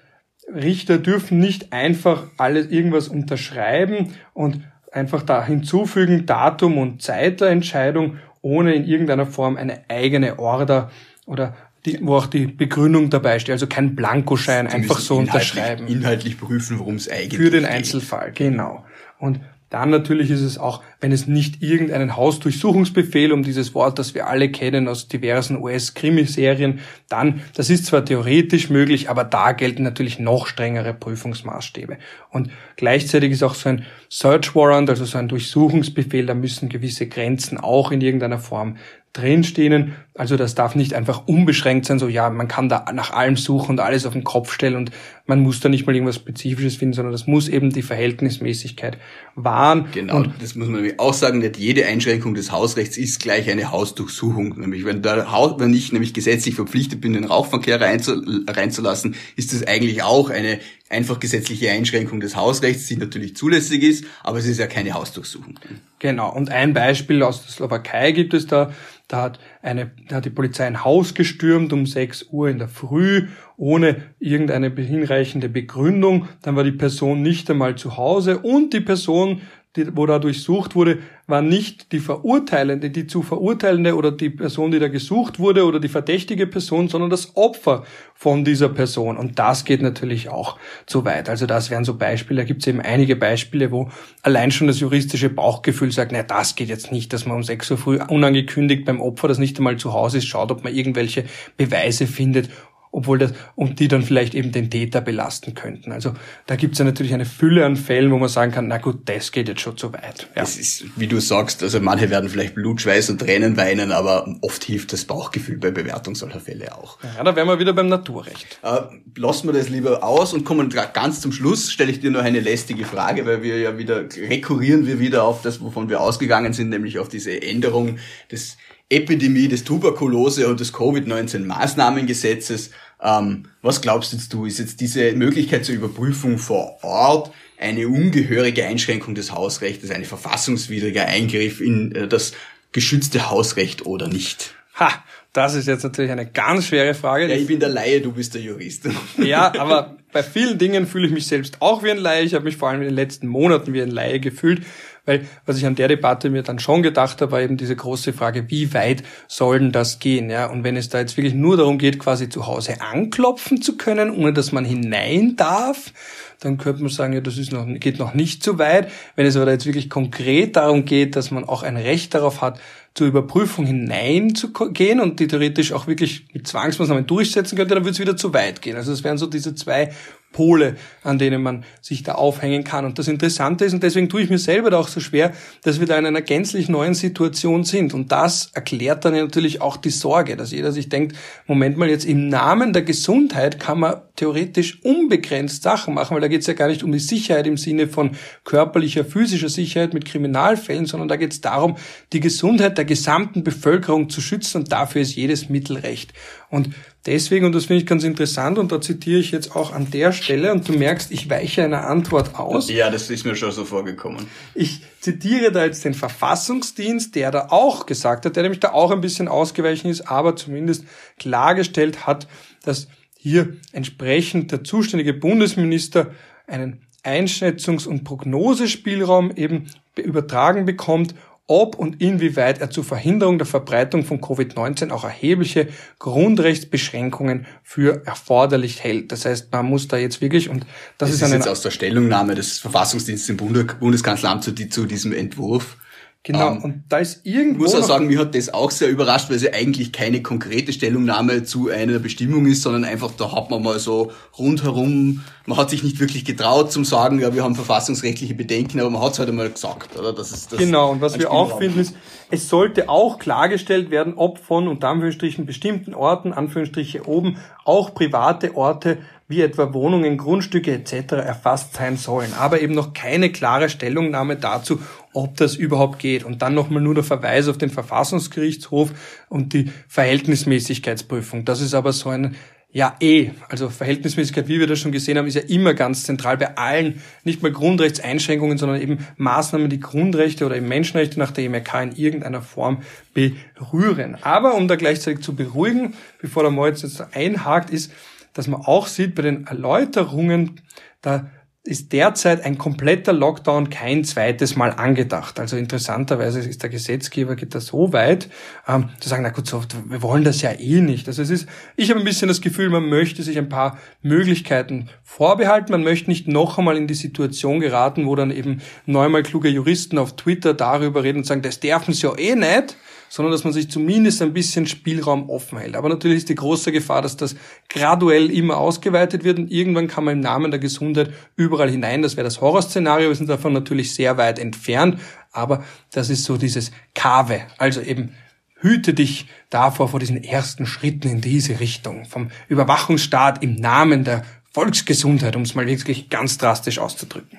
Richter dürfen nicht einfach alles irgendwas unterschreiben und einfach da hinzufügen, Datum und Zeit der Entscheidung, ohne in irgendeiner Form eine eigene Order oder die, wo auch die Begründung dabei steht, also kein Blankoschein, einfach so inhaltlich, unterschreiben. Inhaltlich prüfen, worum es eigentlich geht. Für den Einzelfall, genau. Und dann natürlich ist es auch wenn es nicht irgendeinen Hausdurchsuchungsbefehl, um dieses Wort, das wir alle kennen aus diversen US-Krimiserien, dann, das ist zwar theoretisch möglich, aber da gelten natürlich noch strengere Prüfungsmaßstäbe. Und gleichzeitig ist auch so ein Search Warrant, also so ein Durchsuchungsbefehl, da müssen gewisse Grenzen auch in irgendeiner Form drinstehen. Also das darf nicht einfach unbeschränkt sein, so ja, man kann da nach allem suchen und alles auf den Kopf stellen und man muss da nicht mal irgendwas Spezifisches finden, sondern das muss eben die Verhältnismäßigkeit wahren. Genau, und das muss man nämlich auch sagen, nicht jede Einschränkung des Hausrechts ist gleich eine Hausdurchsuchung. Nämlich wenn, der Haus, wenn ich nämlich gesetzlich verpflichtet bin, den Rauchverkehr reinzulassen, ist das eigentlich auch eine einfach gesetzliche Einschränkung des Hausrechts, die natürlich zulässig ist, aber es ist ja keine Hausdurchsuchung. Genau. Und ein Beispiel aus der Slowakei gibt es da. Da hat eine, da hat die Polizei ein Haus gestürmt um 6 Uhr in der Früh, ohne irgendeine hinreichende Begründung. Dann war die Person nicht einmal zu Hause und die Person die, wo da durchsucht wurde, war nicht die Verurteilende, die zu Verurteilende oder die Person, die da gesucht wurde oder die verdächtige Person, sondern das Opfer von dieser Person. Und das geht natürlich auch zu weit. Also das wären so Beispiele. Da gibt es eben einige Beispiele, wo allein schon das juristische Bauchgefühl sagt, na, das geht jetzt nicht, dass man um 6 Uhr früh unangekündigt beim Opfer, das nicht einmal zu Hause ist, schaut, ob man irgendwelche Beweise findet obwohl das, und die dann vielleicht eben den Täter belasten könnten. Also da gibt es ja natürlich eine Fülle an Fällen, wo man sagen kann, na gut, das geht jetzt schon zu weit. Ja. Es ist, wie du sagst, also manche werden vielleicht Blut, Schweiß und Tränen weinen, aber oft hilft das Bauchgefühl bei Bewertung solcher Fälle auch. Ja, da wären wir wieder beim Naturrecht. Äh, lassen wir das lieber aus und kommen ganz zum Schluss, stelle ich dir noch eine lästige Frage, weil wir ja wieder, rekurrieren wir wieder auf das, wovon wir ausgegangen sind, nämlich auf diese Änderung des Epidemie des Tuberkulose und des Covid-19 Maßnahmengesetzes. Ähm, was glaubst jetzt du, ist jetzt diese Möglichkeit zur Überprüfung vor Ort eine ungehörige Einschränkung des Hausrechts, eine verfassungswidriger Eingriff in äh, das geschützte Hausrecht oder nicht? Ha, das ist jetzt natürlich eine ganz schwere Frage. Ja, ich bin der Laie, du bist der Jurist. Ja, aber bei vielen Dingen fühle ich mich selbst auch wie ein Laie. Ich habe mich vor allem in den letzten Monaten wie ein Laie gefühlt. Weil was ich an der Debatte mir dann schon gedacht habe, war eben diese große Frage, wie weit soll denn das gehen? Ja? Und wenn es da jetzt wirklich nur darum geht, quasi zu Hause anklopfen zu können, ohne dass man hinein darf, dann könnte man sagen, ja, das ist noch, geht noch nicht so weit. Wenn es aber jetzt wirklich konkret darum geht, dass man auch ein Recht darauf hat, zur Überprüfung hineinzugehen und die theoretisch auch wirklich mit Zwangsmaßnahmen durchsetzen könnte, dann würde es wieder zu weit gehen. Also es wären so diese zwei Pole, an denen man sich da aufhängen kann. Und das Interessante ist, und deswegen tue ich mir selber da auch so schwer, dass wir da in einer gänzlich neuen Situation sind. Und das erklärt dann natürlich auch die Sorge, dass jeder sich denkt, Moment mal, jetzt im Namen der Gesundheit kann man theoretisch unbegrenzt Sachen machen, weil da geht es ja gar nicht um die Sicherheit im Sinne von körperlicher, physischer Sicherheit mit Kriminalfällen, sondern da geht es darum, die Gesundheit der gesamten Bevölkerung zu schützen und dafür ist jedes Mittel recht. Und deswegen, und das finde ich ganz interessant, und da zitiere ich jetzt auch an der Stelle, und du merkst, ich weiche einer Antwort aus. Ja, das ist mir schon so vorgekommen. Ich zitiere da jetzt den Verfassungsdienst, der da auch gesagt hat, der nämlich da auch ein bisschen ausgewichen ist, aber zumindest klargestellt hat, dass hier entsprechend der zuständige Bundesminister einen Einschätzungs- und Prognosespielraum eben übertragen bekommt ob und inwieweit er zur Verhinderung der Verbreitung von Covid-19 auch erhebliche Grundrechtsbeschränkungen für erforderlich hält. Das heißt, man muss da jetzt wirklich, und das, das ist, ist jetzt aus der Stellungnahme des Verfassungsdienstes im Bundeskanzleramt zu, zu diesem Entwurf, Genau, ähm, und da ist irgendwo. Ich muss auch sagen, mir hat das auch sehr überrascht, weil es ja eigentlich keine konkrete Stellungnahme zu einer Bestimmung ist, sondern einfach, da hat man mal so rundherum, man hat sich nicht wirklich getraut zum sagen, ja, wir haben verfassungsrechtliche Bedenken, aber man hat es halt einmal gesagt, oder? Das ist das genau, und was wir auch finden ist, es sollte auch klargestellt werden, ob von, unter Anführungsstrichen, bestimmten Orten, Anführungsstriche oben, auch private Orte wie etwa Wohnungen, Grundstücke etc. erfasst sein sollen, aber eben noch keine klare Stellungnahme dazu, ob das überhaupt geht. Und dann nochmal nur der Verweis auf den Verfassungsgerichtshof und die Verhältnismäßigkeitsprüfung. Das ist aber so ein ja, eh. Also Verhältnismäßigkeit, wie wir das schon gesehen haben, ist ja immer ganz zentral bei allen, nicht mal Grundrechtseinschränkungen, sondern eben Maßnahmen, die Grundrechte oder eben Menschenrechte nach der EMRK in irgendeiner Form berühren. Aber um da gleichzeitig zu beruhigen, bevor der Moritz jetzt einhakt, ist, dass man auch sieht bei den Erläuterungen, da ist derzeit ein kompletter Lockdown kein zweites Mal angedacht. Also interessanterweise ist der Gesetzgeber geht da so weit, ähm, zu sagen, na gut, so, wir wollen das ja eh nicht. Also es ist, ich habe ein bisschen das Gefühl, man möchte sich ein paar Möglichkeiten vorbehalten. Man möchte nicht noch einmal in die Situation geraten, wo dann eben neunmal kluge Juristen auf Twitter darüber reden und sagen, das dürfen sie ja eh nicht sondern dass man sich zumindest ein bisschen Spielraum offen hält. Aber natürlich ist die große Gefahr, dass das graduell immer ausgeweitet wird und irgendwann kann man im Namen der Gesundheit überall hinein. Das wäre das Horrorszenario. Wir sind davon natürlich sehr weit entfernt, aber das ist so dieses Kave, also eben hüte dich davor vor diesen ersten Schritten in diese Richtung, vom Überwachungsstaat im Namen der Volksgesundheit, um es mal wirklich ganz drastisch auszudrücken.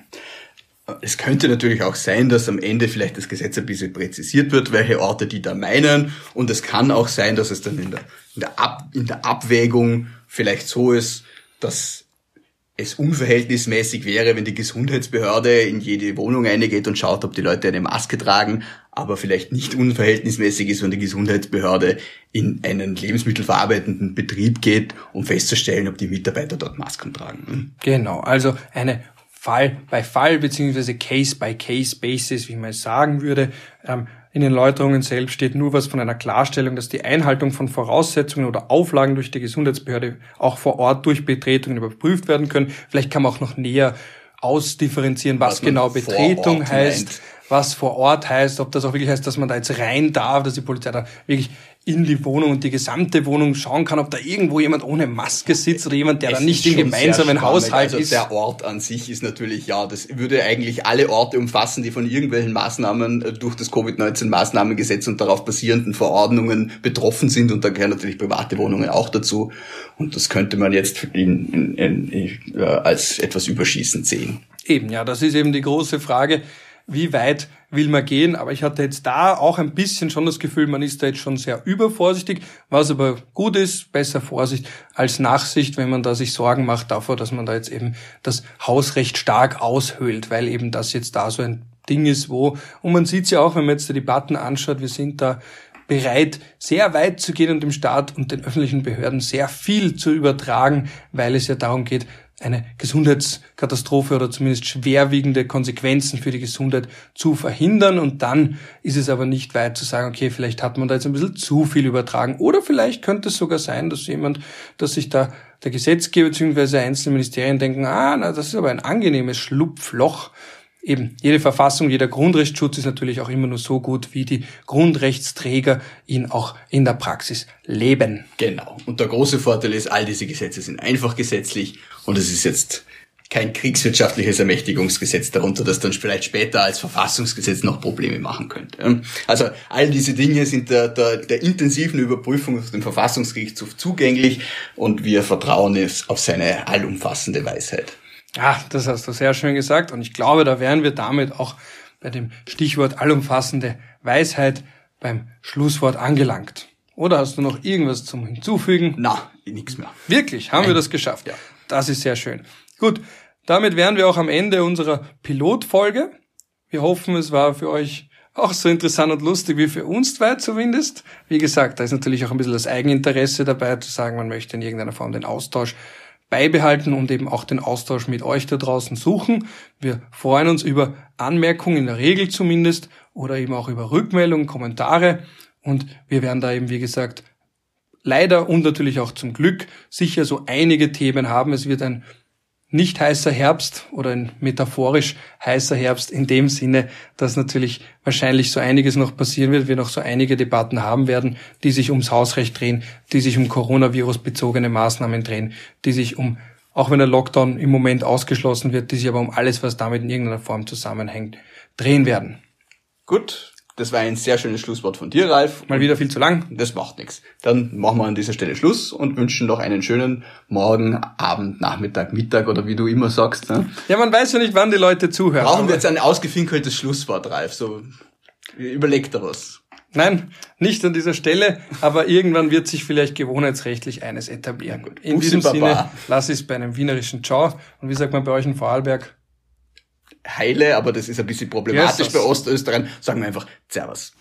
Es könnte natürlich auch sein, dass am Ende vielleicht das Gesetz ein bisschen präzisiert wird, welche Orte die da meinen. Und es kann auch sein, dass es dann in der, in der, Ab, in der Abwägung vielleicht so ist, dass es unverhältnismäßig wäre, wenn die Gesundheitsbehörde in jede Wohnung reingeht und schaut, ob die Leute eine Maske tragen, aber vielleicht nicht unverhältnismäßig ist, wenn die Gesundheitsbehörde in einen lebensmittelverarbeitenden Betrieb geht, um festzustellen, ob die Mitarbeiter dort Masken tragen. Genau, also eine Fall bei Fall beziehungsweise Case by Case Basis, wie man es sagen würde. Ähm, in den Erläuterungen selbst steht nur was von einer Klarstellung, dass die Einhaltung von Voraussetzungen oder Auflagen durch die Gesundheitsbehörde auch vor Ort durch Betretungen überprüft werden können. Vielleicht kann man auch noch näher ausdifferenzieren, was, was genau Betretung heißt. Meint was vor Ort heißt, ob das auch wirklich heißt, dass man da jetzt rein darf, dass die Polizei da wirklich in die Wohnung und die gesamte Wohnung schauen kann, ob da irgendwo jemand ohne Maske sitzt oder jemand, der es da nicht im gemeinsamen Haushalt also ist. Der Ort an sich ist natürlich, ja, das würde eigentlich alle Orte umfassen, die von irgendwelchen Maßnahmen äh, durch das Covid-19-Maßnahmengesetz und darauf basierenden Verordnungen betroffen sind und da gehören natürlich private Wohnungen auch dazu und das könnte man jetzt in, in, in, äh, als etwas überschießend sehen. Eben, ja, das ist eben die große Frage wie weit will man gehen. Aber ich hatte jetzt da auch ein bisschen schon das Gefühl, man ist da jetzt schon sehr übervorsichtig, was aber gut ist, besser Vorsicht als Nachsicht, wenn man da sich Sorgen macht davor, dass man da jetzt eben das Hausrecht stark aushöhlt, weil eben das jetzt da so ein Ding ist, wo, und man sieht ja auch, wenn man jetzt die Debatten anschaut, wir sind da bereit, sehr weit zu gehen und dem Staat und den öffentlichen Behörden sehr viel zu übertragen, weil es ja darum geht, eine Gesundheitskatastrophe oder zumindest schwerwiegende Konsequenzen für die Gesundheit zu verhindern. Und dann ist es aber nicht weit zu sagen, okay, vielleicht hat man da jetzt ein bisschen zu viel übertragen. Oder vielleicht könnte es sogar sein, dass jemand, dass sich da der Gesetzgeber bzw. einzelne Ministerien denken, ah, na, das ist aber ein angenehmes Schlupfloch eben jede Verfassung, jeder Grundrechtsschutz ist natürlich auch immer nur so gut, wie die Grundrechtsträger ihn auch in der Praxis leben. Genau. Und der große Vorteil ist, all diese Gesetze sind einfach gesetzlich und es ist jetzt kein kriegswirtschaftliches Ermächtigungsgesetz darunter, das dann vielleicht später als Verfassungsgesetz noch Probleme machen könnte. Also all diese Dinge sind der, der, der intensiven Überprüfung auf dem Verfassungsgerichtshof zugänglich und wir vertrauen auf seine allumfassende Weisheit. Ja, das hast du sehr schön gesagt und ich glaube, da wären wir damit auch bei dem Stichwort allumfassende Weisheit beim Schlusswort angelangt. Oder hast du noch irgendwas zum Hinzufügen? Na, nichts mehr. Wirklich, haben Nein. wir das geschafft? Ja. Das ist sehr schön. Gut, damit wären wir auch am Ende unserer Pilotfolge. Wir hoffen, es war für euch auch so interessant und lustig wie für uns zwei zumindest. Wie gesagt, da ist natürlich auch ein bisschen das Eigeninteresse dabei zu sagen, man möchte in irgendeiner Form den Austausch beibehalten und eben auch den Austausch mit euch da draußen suchen. Wir freuen uns über Anmerkungen, in der Regel zumindest, oder eben auch über Rückmeldungen, Kommentare. Und wir werden da eben, wie gesagt, leider und natürlich auch zum Glück sicher so einige Themen haben. Es wird ein nicht heißer Herbst oder ein metaphorisch heißer Herbst in dem Sinne, dass natürlich wahrscheinlich so einiges noch passieren wird, wir noch so einige Debatten haben werden, die sich ums Hausrecht drehen, die sich um Coronavirus bezogene Maßnahmen drehen, die sich um, auch wenn der Lockdown im Moment ausgeschlossen wird, die sich aber um alles, was damit in irgendeiner Form zusammenhängt, drehen werden. Gut, das war ein sehr schönes Schlusswort von dir, Ralf. Mal wieder viel zu lang. Das macht nichts. Dann machen wir an dieser Stelle Schluss und wünschen noch einen schönen Morgen, Abend, Nachmittag, Mittag oder wie du immer sagst. Ne? Ja, man weiß ja nicht, wann die Leute zuhören. Brauchen wir jetzt ein ausgefinkeltes Schlusswort, Ralf? So, überleg da was. Nein, nicht an dieser Stelle, aber irgendwann wird sich vielleicht gewohnheitsrechtlich eines etablieren. Ja, in diesem Sinne, lass es bei einem wienerischen Ciao. Und wie sagt man bei euch in Vorarlberg? Heile, aber das ist ein bisschen problematisch yes, bei Ostösterreich, sagen wir einfach Servus.